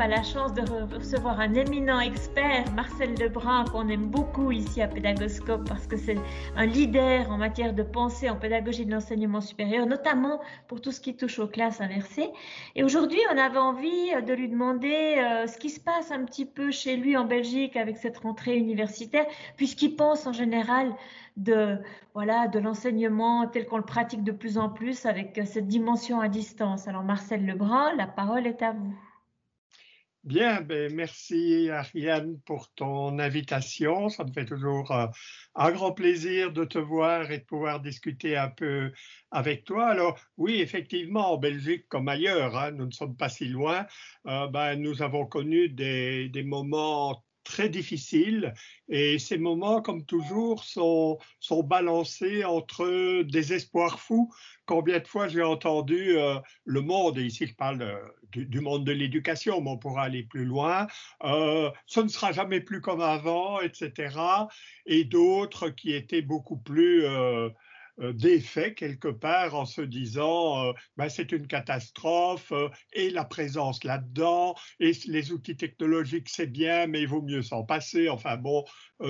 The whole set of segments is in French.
A la chance de recevoir un éminent expert, Marcel Lebrun, qu'on aime beaucoup ici à Pédagoscope parce que c'est un leader en matière de pensée en pédagogie de l'enseignement supérieur, notamment pour tout ce qui touche aux classes inversées. Et aujourd'hui, on avait envie de lui demander euh, ce qui se passe un petit peu chez lui en Belgique avec cette rentrée universitaire, puisqu'il pense en général de voilà de l'enseignement tel qu'on le pratique de plus en plus avec cette dimension à distance. Alors Marcel Lebrun, la parole est à vous. Bien, ben merci Ariane pour ton invitation. Ça me fait toujours euh, un grand plaisir de te voir et de pouvoir discuter un peu avec toi. Alors oui, effectivement, en Belgique comme ailleurs, hein, nous ne sommes pas si loin, euh, ben, nous avons connu des, des moments très difficile et ces moments, comme toujours, sont, sont balancés entre des espoirs fous. Combien de fois j'ai entendu euh, le monde, et ici je parle euh, du, monde de l'éducation, mais on pourra aller plus loin, euh, ce ne sera jamais plus comme avant, etc. Et d'autres qui étaient beaucoup plus euh, d'effet quelque part en se disant euh, ben, c'est une catastrophe euh, et la présence là-dedans et les outils technologiques c'est bien mais il vaut mieux s'en passer. Enfin bon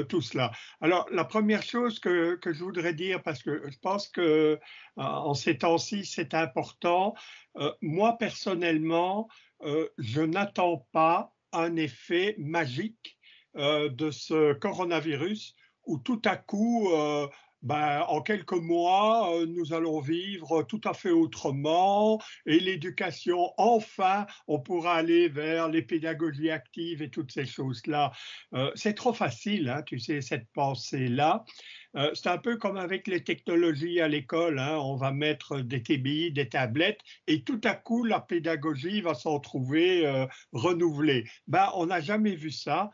tout cela. Alors la première chose que, que, je voudrais dire parce que je pense que en ces temps-ci c'est important moi personnellement je n'attends pas un effet magique de ce coronavirus où tout à coup ben, en quelques mois, euh, nous allons vivre tout à fait autrement et l'éducation, enfin, on pourra aller vers les pédagogies actives et toutes ces choses-là. Euh, c'est trop facile, hein, tu sais, cette pensée-là. Euh, c'est un peu comme avec les technologies à l'école, hein. on va mettre des TBI, des tablettes, et tout à coup, la pédagogie va s'en trouver renouvelée. Ben, on n'a jamais vu ça,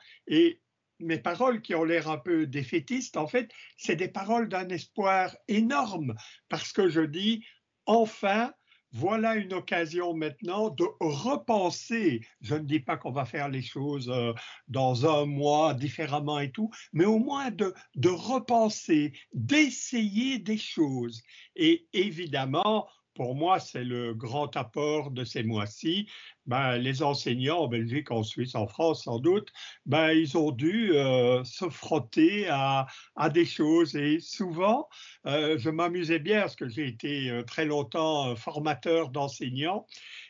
mes paroles qui ont l'air un peu défaitistes, en fait, c'est des paroles d'un espoir énorme parce que je dis, enfin, voilà une occasion maintenant de repenser. Je ne dis pas qu'on va faire les choses euh, dans un mois différemment et tout, mais au moins de, de repenser, d'essayer des choses. Et évidemment, pour moi, c'est le grand apport de ces mois-ci. Ben, les enseignants en Belgique, en Suisse, en France, sans doute, ben, ils ont dû euh, se frotter à, à, des choses. Et souvent, euh, je m'amusais bien parce que j'ai été euh, très longtemps formateur d'enseignants.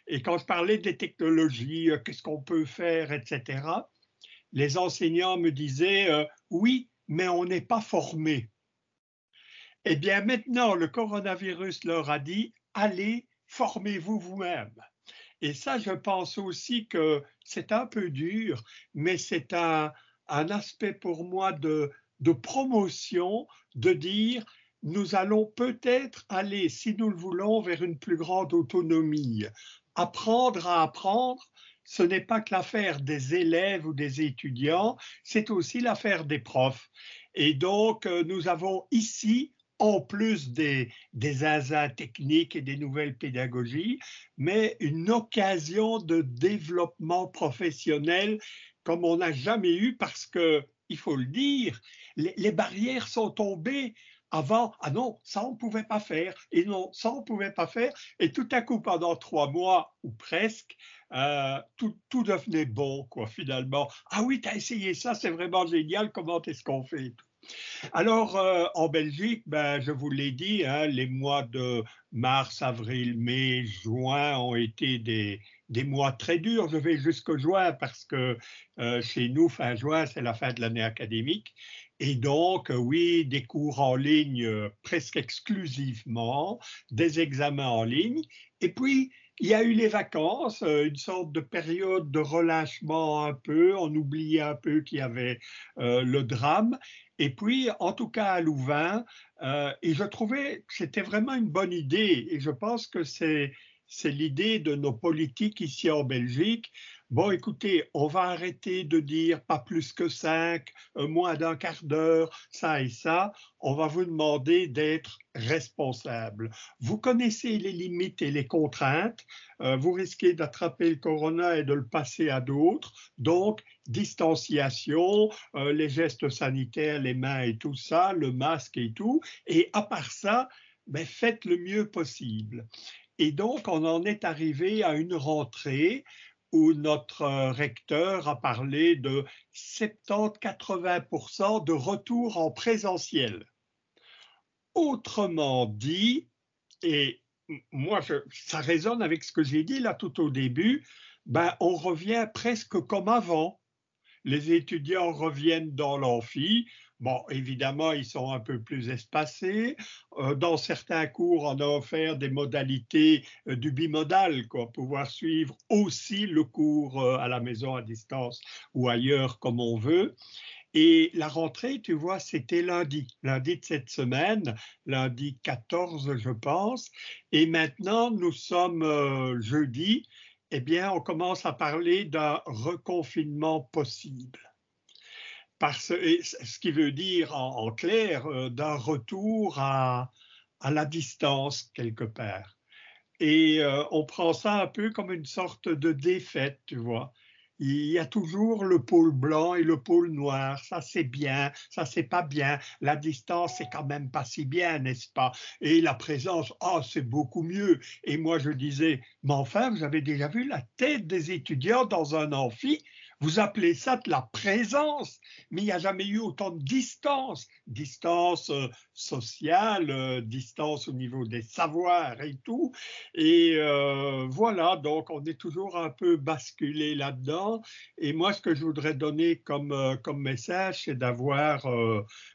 Et quand je parlais des technologies, qu'est-ce qu'on peut faire, etc., les enseignants me disaient oui, mais on n'est pas formé. Eh bien, maintenant, le coronavirus leur a dit allez, formez-vous vous-même. Et ça, je pense aussi que c'est un peu dur, mais c'est un, aspect pour moi de, de promotion, de dire, nous allons peut-être aller, si nous le voulons, vers une plus grande autonomie. Apprendre à apprendre, ce n'est pas que l'affaire des élèves ou des étudiants, c'est aussi l'affaire des profs. Et donc, euh, nous avons ici en plus des, des techniques et des nouvelles pédagogies, mais une occasion de développement professionnel comme on n'a jamais eu parce que, il faut le dire, les, barrières sont tombées. Avant, ah non, ça on ne pouvait pas faire, et non, ça on ne pouvait pas faire, et tout à coup, pendant trois mois ou presque, euh, tout, devenait bon, quoi, finalement. Ah oui, tu as essayé ça, c'est vraiment génial, comment est-ce qu'on fait alors, euh, en Belgique, ben, je vous l'ai dit, hein, les mois de mars, avril, mai, juin ont été des, des mois très durs. Je vais jusqu'au juin parce que euh, chez nous, fin juin, c'est la fin de l'année académique. Et donc, euh, oui, des cours en ligne presque exclusivement, des examens en ligne. Et puis, il y a eu les vacances, une sorte de période de relâchement un peu, on oubliait un peu qu'il y avait le drame. Et puis, en tout cas à Louvain, euh, et je trouvais que c'était vraiment une bonne idée, et je pense que c'est c'est l'idée de nos politiques ici en Belgique. Bon, écoutez, on va arrêter de dire pas plus que cinq, moins d'un quart d'heure, ça et ça. On va vous demander d'être responsable. Vous connaissez les limites et les contraintes. Euh, vous risquez d'attraper le corona et de le passer à d'autres. Donc, distanciation, euh, les gestes sanitaires, les mains et tout ça, le masque et tout. Et à part ça, ben, faites le mieux possible. Et donc, on en est arrivé à une rentrée où notre recteur a parlé de 70-80% de retour en présentiel. Autrement dit, et moi, ça résonne avec ce que j'ai dit là tout au début, ben, on revient presque comme avant. Les étudiants reviennent dans l'amphi. Bon, évidemment, ils sont un peu plus espacés. Euh, dans certains cours, on a offert des modalités euh, du bimodal, quoi, pouvoir suivre aussi le cours euh, à la maison à distance ou ailleurs comme on veut. Et la rentrée, tu vois, c'était lundi, lundi de cette semaine, lundi 14, je pense. Et maintenant, nous sommes jeudi. Eh bien, on commence à parler d'un reconfinement possible. Parce, ce qui veut dire en, clair euh, d'un retour à, à, la distance quelque part. Et euh, on prend ça un peu comme une sorte de défaite, tu vois il y a toujours le pôle blanc et le pôle noir. Ça, c'est bien, ça, c'est pas bien. La distance, c'est quand même pas si bien, n'est-ce pas? Et la présence, oh, c'est beaucoup mieux. Et moi, je disais, mais enfin, vous avez déjà vu la tête des étudiants dans un amphi vous appelez ça de la présence, mais il n'y a jamais eu autant de distance, distance euh, sociale, euh, distance au niveau des savoirs et tout. Et euh, voilà, donc on est toujours un peu basculé là-dedans. Et moi, ce que je voudrais donner comme, comme message, c'est d'avoir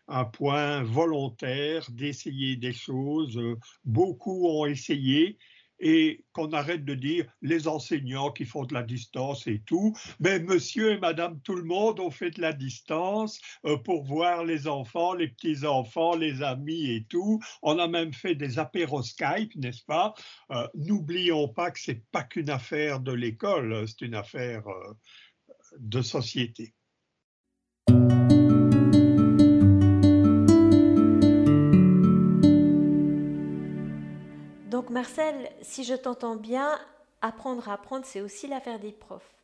un point volontaire, d'essayer des choses. Beaucoup ont essayé et qu'on arrête de dire les enseignants qui font de la distance et tout. Mais monsieur et madame tout le monde ont fait de la distance euh, pour voir les enfants, les petits-enfants, les amis et tout. On a même fait des apéros Skype, n'est-ce pas? Euh, N'oublions pas que c'est pas qu'une affaire de l'école, c'est une affaire euh, de société. Donc Marcel, si je t'entends bien, apprendre à apprendre, c'est aussi l'affaire des profs.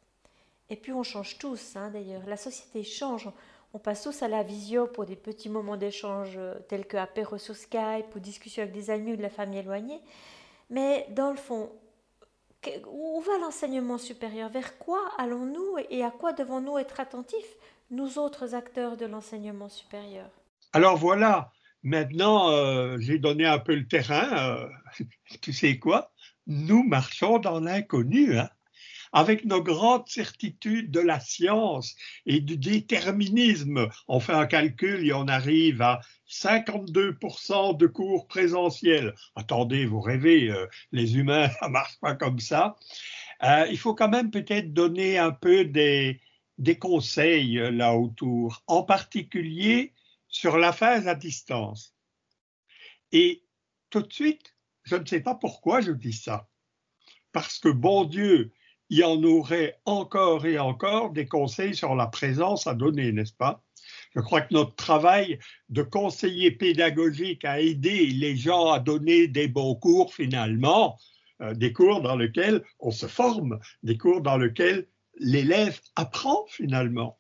Et puis on change tous, hein, d'ailleurs. La société change. On passe tous à la visio pour des petits moments d'échange euh, tels que apéro sur Skype ou discussion avec des amis ou de la famille éloignée. Mais dans le fond, où va l'enseignement supérieur? Vers quoi allons-nous et à quoi devons-nous être attentifs, nous autres acteurs de l'enseignement supérieur? Alors voilà, Maintenant, euh, j'ai donné un peu le terrain. Euh, tu sais quoi? Nous marchons dans l'inconnu. Hein avec nos grandes certitudes de la science et du déterminisme. On fait un calcul et on arrive à 52% de cours présentiels. Attendez, vous rêvez, euh, les humains, ça marche pas comme ça. il faut quand même peut-être donner un peu des, des conseils là autour, en particulier sur la phase à distance. Et tout de suite, je ne sais pas pourquoi je dis ça. Parce que bon Dieu, il y en aurait encore et encore des conseils sur la présence à donner, n'est-ce pas? Je crois que notre travail de conseiller pédagogique a aidé les gens à donner des bons cours finalement, euh, des cours dans lesquels on se forme, des cours dans lesquels l'élève apprend finalement.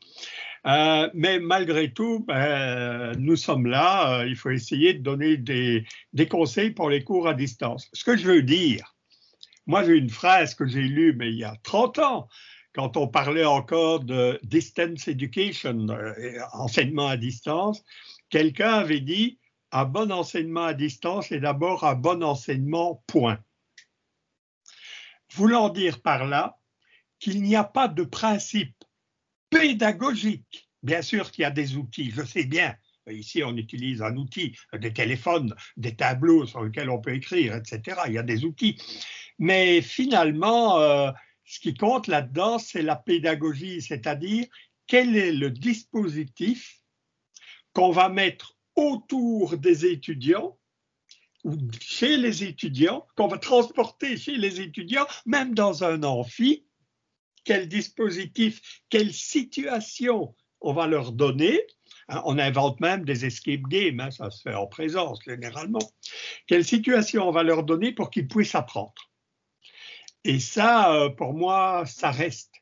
Euh, mais malgré tout, ben, nous sommes là. Euh, il faut essayer de donner des, conseils pour les cours à distance. Ce que je veux dire, moi j'ai une phrase que j'ai lue, mais il y a 30 ans, quand on parlait encore de distance education, euh, enseignement à distance, quelqu'un avait dit un bon enseignement à distance est d'abord un bon enseignement, point. Voulant dire par là qu'il n'y a pas de principe pédagogique. Bien sûr qu'il y a des outils, je sais bien. Ici, on utilise un outil, des téléphones, des tableaux sur lesquels on peut écrire, etc. Il y a des outils. Mais finalement, euh, ce qui compte là-dedans, c'est la pédagogie, c'est-à-dire quel est le dispositif qu'on va mettre autour des étudiants ou chez les étudiants, qu'on va transporter chez les étudiants, même dans un amphi, quel dispositif, quelle situation on va leur donner. Hein, on invente même des escape games, hein, ça se fait en présence généralement. Quelle situation on va leur donner pour qu'ils puissent apprendre. Et ça, euh, pour moi, ça reste.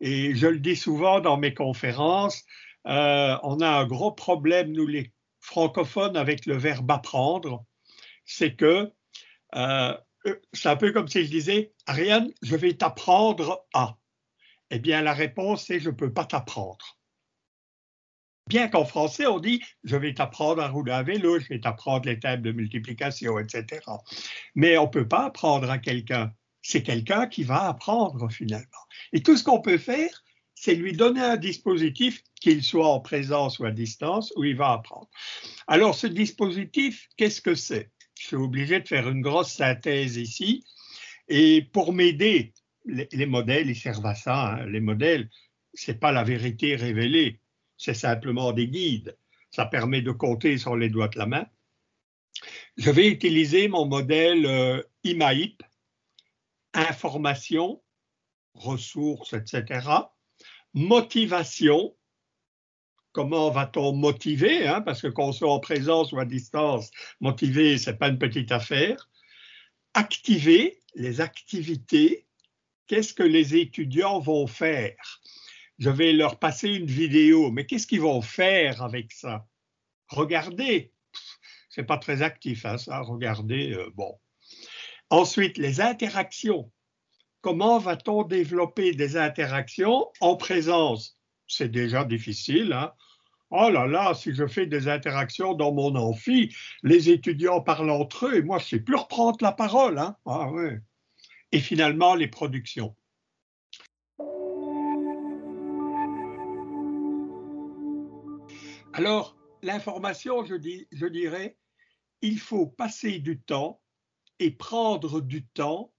Et je le dis souvent dans mes conférences, euh, on a un gros problème, nous les francophones, avec le verbe apprendre. C'est que euh, c'est un peu comme si je disais, Ariane, je vais t'apprendre à. Eh bien, la réponse c'est je ne peux pas t'apprendre. Bien qu'en français, on dit je vais t'apprendre à rouler à vélo, je vais t'apprendre les tables de multiplication, etc. Mais on ne peut pas apprendre à quelqu'un. C'est quelqu'un qui va apprendre finalement. Et tout ce qu'on peut faire, c'est lui donner un dispositif, qu'il soit en présence ou à distance, où il va apprendre. Alors, ce dispositif, qu'est-ce que c'est? Je suis obligé de faire une grosse synthèse ici. Et pour m'aider, les, modèles, ils servent à ça. Hein. Les modèles, c'est pas la vérité révélée c'est simplement des guides. Ça permet de compter sur les doigts de la main. Je vais utiliser mon modèle euh, IMAIP, information, ressources, etc. Motivation, comment va-t-on motiver, hein, parce que qu'on soit en présence ou à distance, motiver, ce n'est pas une petite affaire. Activer, les activités, qu'est-ce que les étudiants vont faire? Je vais leur passer une vidéo, mais qu'est-ce qu'ils vont faire avec ça? Regardez, c'est pas très actif hein, ça, regardez, euh, bon. Ensuite, les interactions. Comment va-t-on développer des interactions en présence? C'est déjà difficile. Hein? Oh là là, si je fais des interactions dans mon amphi, les étudiants parlent entre eux et moi je ne sais plus reprendre la parole. Hein? Ah. Et finalement, les productions. Alors, l'information, je, dirais, il faut passer du temps et prendre du temps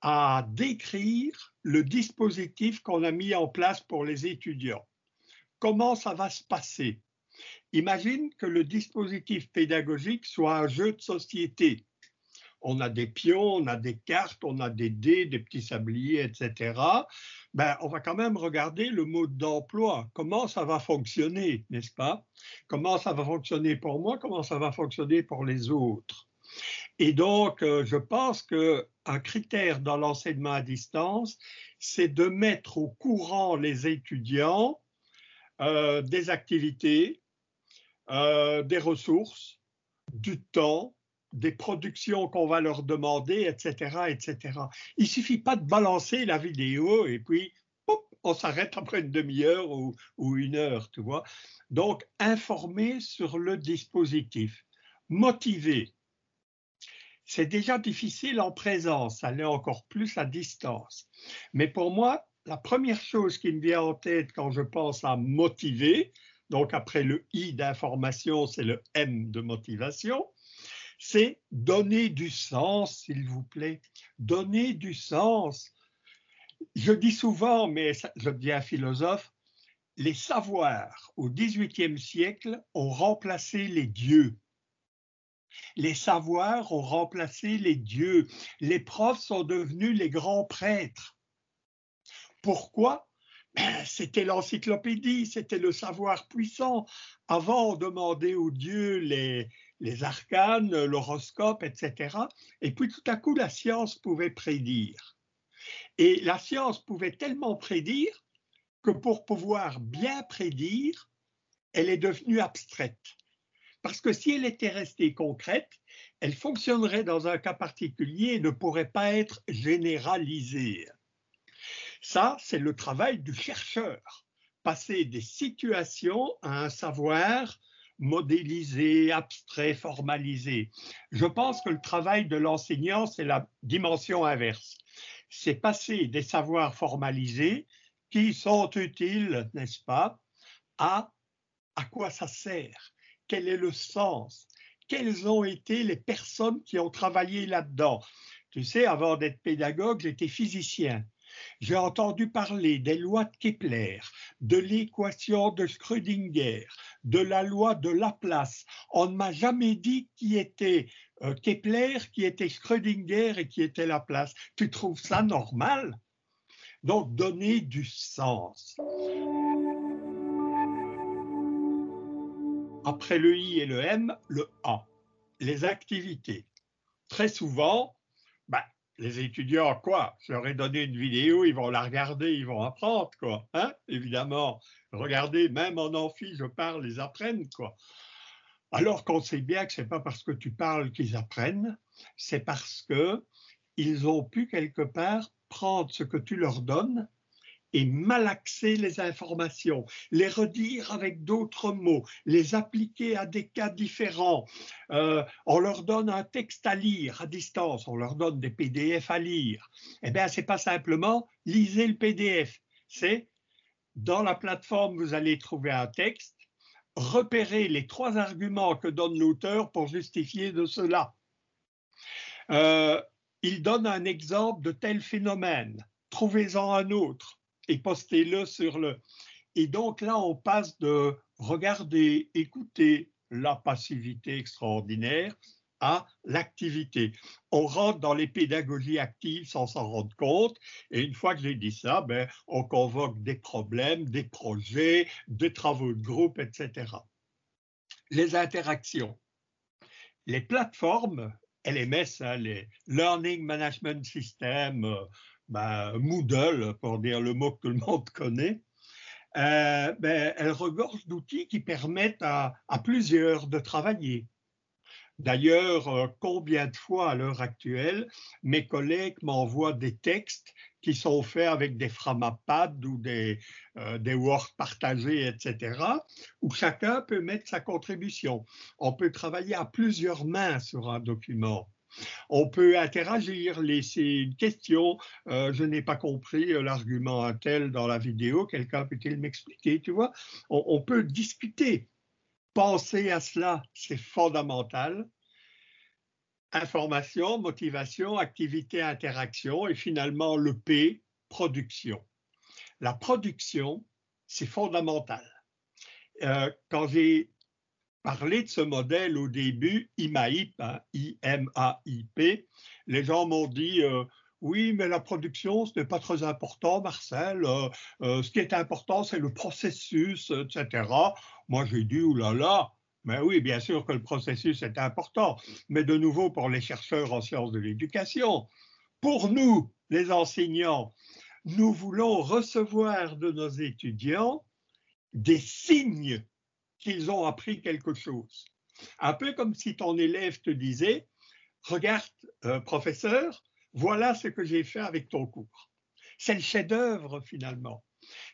à décrire le dispositif qu'on a mis en place pour les étudiants. Comment ça va se passer? Imagine que le dispositif pédagogique soit un jeu de société. On a des pions, on a des cartes, on a des dés, des petits sabliers, etc ben, on va quand même regarder le mode d'emploi. Comment ça va fonctionner, n'est-ce pas? Comment ça va fonctionner pour moi? Comment ça va fonctionner pour les autres? Et donc, euh, je pense qu'un critère dans l'enseignement à distance, c'est de mettre au courant les étudiants euh, des activités, euh, des ressources, du temps, des productions qu'on va leur demander, etc., etc. Il suffit pas de balancer la vidéo et puis on s'arrête après une demi-heure ou, ou, une heure, tu vois. Donc, informer sur le dispositif, motiver. C'est déjà difficile en présence, ça l'est encore plus à distance. Mais pour moi, la première chose qui me vient en tête quand je pense à motiver, donc après le I d'information, c'est le M de motivation, c'est donner du sens, s'il vous plaît. Donner du sens. Je dis souvent, mais je deviens philosophe, les savoirs au XVIIIe siècle ont remplacé les dieux. Les savoirs ont remplacé les dieux. Les profs sont devenus les grands prêtres. Pourquoi? Ben, C'était l'encyclopédie, c'était le savoir puissant. Avant, on demandait aux dieux les, les arcanes, l'horoscope, etc. Et puis tout à coup, la science pouvait prédire. Et la science pouvait tellement prédire que pour pouvoir bien prédire, elle est devenue abstraite. Parce que si elle était restée concrète, elle fonctionnerait dans un cas particulier et ne pourrait pas être généralisée. Ça, c'est le travail du chercheur. Passer des situations à un savoir modélisé, abstrait, formalisé. Je pense que le travail de l'enseignant, c'est la dimension inverse. C'est passer des savoirs formalisés qui sont utiles, n'est-ce pas, à à quoi ça sert, quel est le sens, quelles ont été les personnes qui ont travaillé là-dedans? Tu sais, avant d'être pédagogue, j'étais physicien. J'ai entendu parler des lois de Kepler, de l'équation de Schrödinger, de la loi de Laplace. On ne m'a jamais dit qui était euh, Kepler, qui était Schrödinger et qui était Laplace. Tu trouves ça normal? Donc, donner du sens. Après le I et le M, le A, les activités. Très souvent, les étudiants, quoi Je leur ai donné une vidéo, ils vont la regarder, ils vont apprendre, quoi. Hein Évidemment, regardez, même en amphi, je parle, ils apprennent, quoi. Alors qu'on sait bien que ce n'est pas parce que tu parles qu'ils apprennent, c'est parce que ils ont pu quelque part prendre ce que tu leur donnes et malaxer les informations, les redire avec d'autres mots, les appliquer à des cas différents. Euh, on leur donne un texte à lire à distance, on leur donne des PDF à lire. Eh bien, c'est pas simplement lisez le PDF, c'est dans la plateforme, vous allez trouver un texte, repérez les trois arguments que donne l'auteur pour justifier de cela. Euh, il donne un exemple de tel phénomène, trouvez-en un autre et postez-le sur le. Et donc là, on passe de regarder, écouter la passivité extraordinaire à l'activité. On rentre dans les pédagogies actives sans s'en rendre compte. Et une fois que j'ai dit ça, ben, on convoque des problèmes, des projets, des travaux de groupe, etc. Les interactions. Les plateformes, LMS, hein, les Learning Management System, ben, Moodle, pour dire le mot que tout le monde connaît, euh, ben, elles regorgent d'outils qui permettent à, plusieurs de travailler. D'ailleurs, euh, combien de fois à l'heure actuelle, mes collègues m'envoient des textes qui sont faits avec des Framapad ou des, euh, des Word partagés, etc., où chacun peut mettre sa contribution. On peut travailler à plusieurs mains sur un document. On peut interagir, laisser une question. Euh, je n'ai pas compris l'argument un tel dans la vidéo? Quelqu'un peut-il m'expliquer Tu vois, on, peut discuter. Penser à cela, c'est fondamental information, motivation, activité, interaction et finalement le P, production. La production, c'est fondamental. Euh, quand j'ai parlé de ce modèle au début, IMAIP, hein, I-M-A-I-P, les gens m'ont dit euh, oui, mais la production, ce n'est pas très important, Marcel. Euh, ce qui est important, c'est le processus, etc. Moi, j'ai dit, oulala, mais oui, bien sûr que le processus est important, mais de nouveau pour les chercheurs en sciences de l'éducation. Pour nous, les enseignants, nous voulons recevoir de nos étudiants des signes qu'ils ont appris quelque chose. Un peu comme si ton élève te disait, regarde, euh, professeur, voilà ce que j'ai fait avec ton cours. C'est le chef-d'œuvre finalement.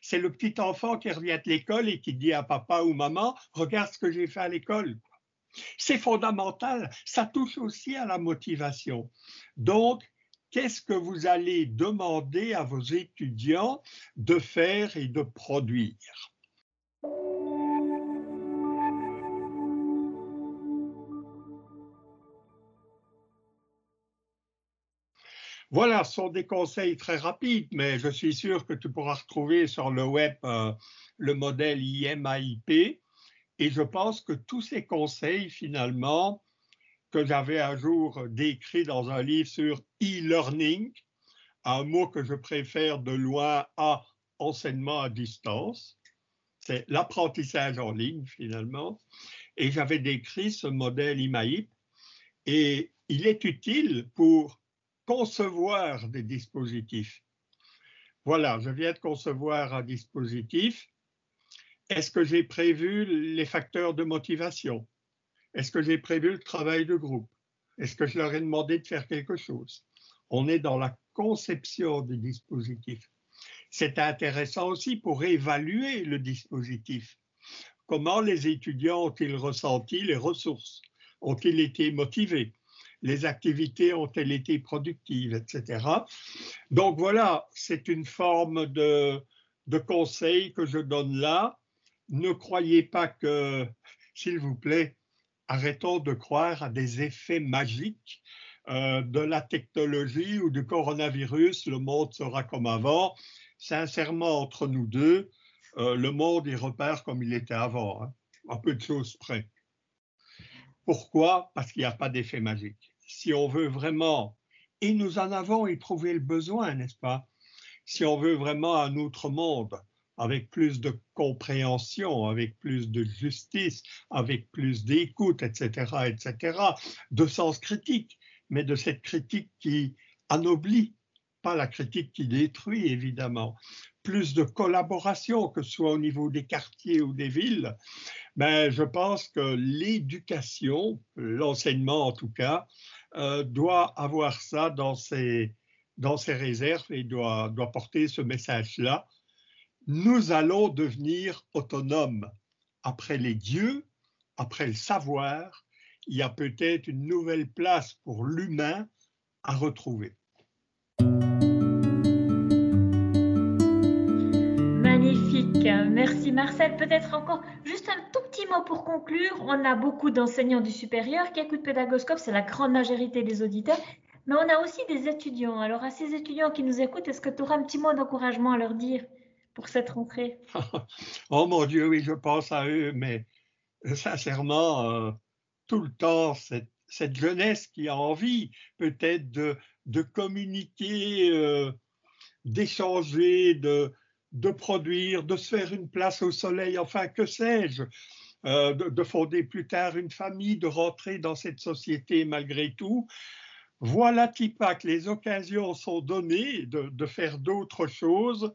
C'est le petit enfant qui revient de l'école et qui dit à papa ou maman, regarde ce que j'ai fait à l'école. C'est fondamental, ça touche aussi à la motivation. Donc, qu'est-ce que vous allez demander à vos étudiants de faire et de produire? Voilà, ce sont des conseils très rapides, mais je suis sûr que tu pourras retrouver sur le web euh, le modèle IMAIP. Et je pense que tous ces conseils, finalement, que j'avais un jour décrits dans un livre sur e-learning, un mot que je préfère de loin à enseignement à distance, c'est l'apprentissage en ligne finalement, et j'avais décrit ce modèle IMAIP, et il est utile pour concevoir des dispositifs. Voilà, je viens de concevoir un dispositif. Est-ce que j'ai prévu les facteurs de motivation? Est-ce que j'ai prévu le travail de groupe? Est-ce que je leur ai demandé de faire quelque chose? On est dans la conception du dispositif. C'est intéressant aussi pour évaluer le dispositif. Comment les étudiants ont-ils ressenti les ressources? Ont-ils été motivés? Les activités ont-elles été productives, etc. Donc voilà, c'est une forme de, conseil que je donne là. Ne croyez pas que, s'il vous plaît, arrêtons de croire à des effets magiques euh, de la technologie ou du coronavirus, le monde sera comme avant. Sincèrement, entre nous deux, euh, le monde il repart comme il était avant, hein, un peu de choses près. Pourquoi? Parce qu'il n'y a pas d'effet magique. Si on veut vraiment, et nous en avons éprouvé le besoin, n'est-ce pas? Si on veut vraiment un autre monde, avec plus de compréhension, avec plus de justice, avec plus d'écoute, etc., etc., de sens critique, mais de cette critique qui anoblit, pas la critique qui détruit, évidemment. Plus de collaboration, que ce soit au niveau des quartiers ou des villes, ben, je pense que l'éducation, l'enseignement en tout cas, euh, doit avoir ça dans ses, dans ses réserves et doit, doit porter ce message-là nous allons devenir autonomes. Après les dieux, après le savoir, il y a peut-être une nouvelle place pour l'humain à retrouver. Magnifique. Merci Marcel. Peut-être encore petit mot pour conclure. On a beaucoup d'enseignants du supérieur qui écoutent Pédagoscope, c'est la grande majorité des auditeurs. Mais on a aussi des étudiants. Alors à ces étudiants qui nous écoutent, est-ce que tu auras un petit mot d'encouragement à leur dire pour cette rentrée? Oh mon Dieu, oui, je pense à eux, mais sincèrement, euh, tout le temps, cette, jeunesse qui a envie peut-être de, communiquer, euh, d'échanger, de, produire, de se faire une place au soleil, enfin, que sais-je, euh, de, de, fonder plus tard une famille, de rentrer dans cette société malgré tout. Voilà, Tipac, les occasions sont données de, faire d'autres choses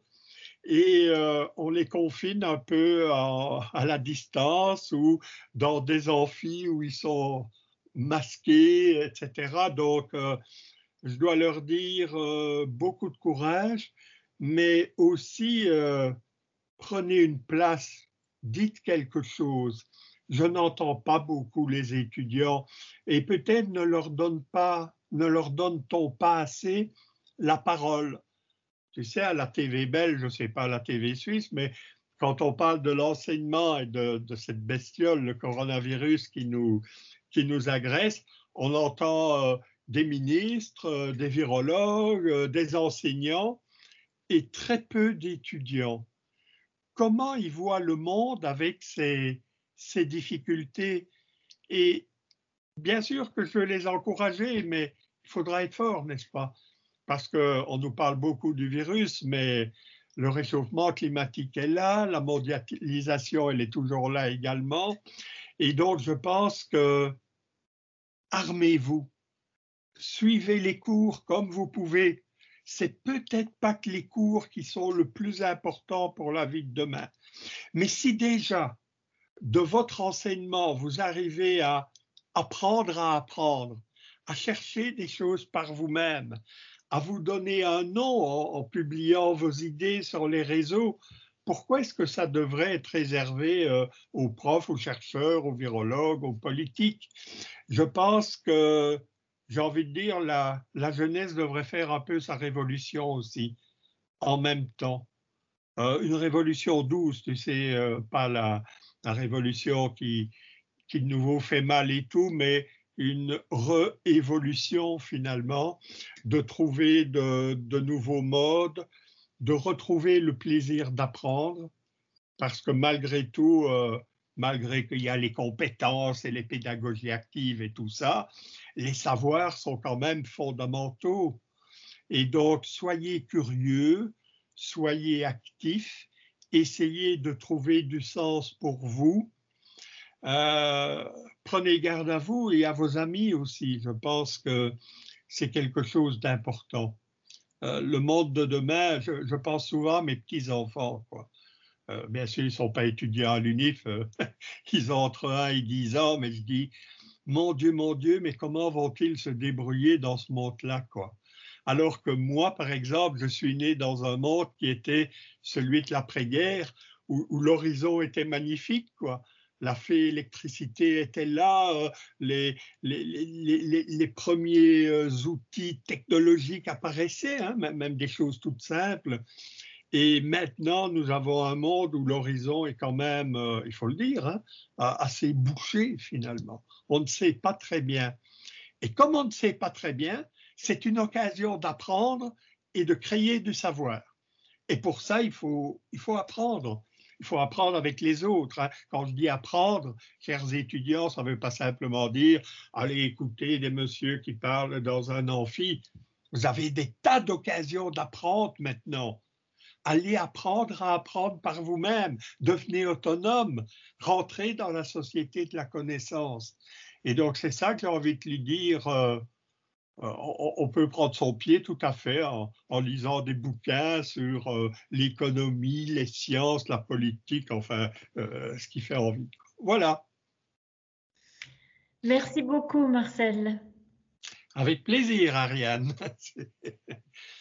et euh, on les confine un peu à, la distance ou dans des amphis où ils sont masqués, etc. Donc, euh, je dois leur dire beaucoup de courage, mais aussi prenez une place, dites quelque chose. Je n'entends pas beaucoup les étudiants et peut-être ne leur donne-t-on pas assez la parole? Tu sais, à la TV belge, je ne sais pas à la TV suisse, mais quand on parle de l'enseignement et de, cette bestiole, le coronavirus qui nous, qui nous agresse, on entend euh, des ministres, euh, des virologues, euh, des enseignants et très peu d'étudiants. Comment ils voient le monde avec ces, ces difficultés Et bien sûr que je veux les encourager, mais il faudra être fort, n'est-ce pas? Parce qu'on nous parle beaucoup du virus, mais le réchauffement climatique est là, la mondialisation, elle est toujours là également. Et donc, je pense que armez-vous, suivez les cours comme vous pouvez. C'est peut-être pas que les cours qui sont le plus important pour la vie de demain. Mais si déjà, de votre enseignement, vous arrivez à apprendre à apprendre, à chercher des choses par vous-même, à vous donner un nom en, publiant vos idées sur les réseaux. Pourquoi est-ce que ça devrait être réservé euh, aux profs, aux chercheurs, aux virologues, aux politiques? Je pense que, j'ai envie de dire, la, la, jeunesse devrait faire un peu sa révolution aussi, en même temps. Euh, une révolution douce, tu sais, euh, pas la, révolution qui, qui de nouveau fait mal et tout, mais une réévolution finalement, de trouver de, nouveaux modes, de retrouver le plaisir d'apprendre, parce que malgré tout, euh, malgré qu'il y a les compétences et les pédagogies actives et tout ça, les savoirs sont quand même fondamentaux. Et donc, soyez curieux, soyez actifs, essayez de trouver du sens pour vous euh, prenez garde à vous et à vos amis aussi. Je pense que c'est quelque chose d'important. Euh, le monde de demain, je, pense souvent à mes petits-enfants. Euh, bien sûr, ils ne sont pas étudiants à l'UNIF, ils ont entre 1 et 10 ans, mais je dis, mon Dieu, mon Dieu, mais comment vont-ils se débrouiller dans ce monde-là quoi? Alors que moi, par exemple, je suis né dans un monde qui était celui de l'après-guerre, où, l'horizon était magnifique. la fée électricité était là, euh, les, les, premiers euh, outils technologiques apparaissaient, hein, même des choses toutes simples. Et maintenant, nous avons un monde où l'horizon est quand même, euh, il faut le dire, hein, assez bouché finalement. On ne sait pas très bien. Et comme on ne sait pas très bien, c'est une occasion d'apprendre et de créer du savoir. Et pour ça, il faut, il faut apprendre il faut apprendre avec les autres. Hein. Quand je dis apprendre, chers étudiants, ça ne veut pas simplement dire allez écouter des messieurs qui parlent dans un amphi. Vous avez des tas d'occasions d'apprendre maintenant. Allez apprendre à apprendre par vous-même, devenez autonome, rentrez dans la société de la connaissance. Et donc, c'est ça que j'ai envie de lui dire. Euh, euh, on, peut prendre son pied tout à fait en, lisant des bouquins sur euh, l'économie, les sciences, la politique, enfin, ce qui fait envie. Voilà. Merci beaucoup, Marcel. Avec plaisir, Ariane.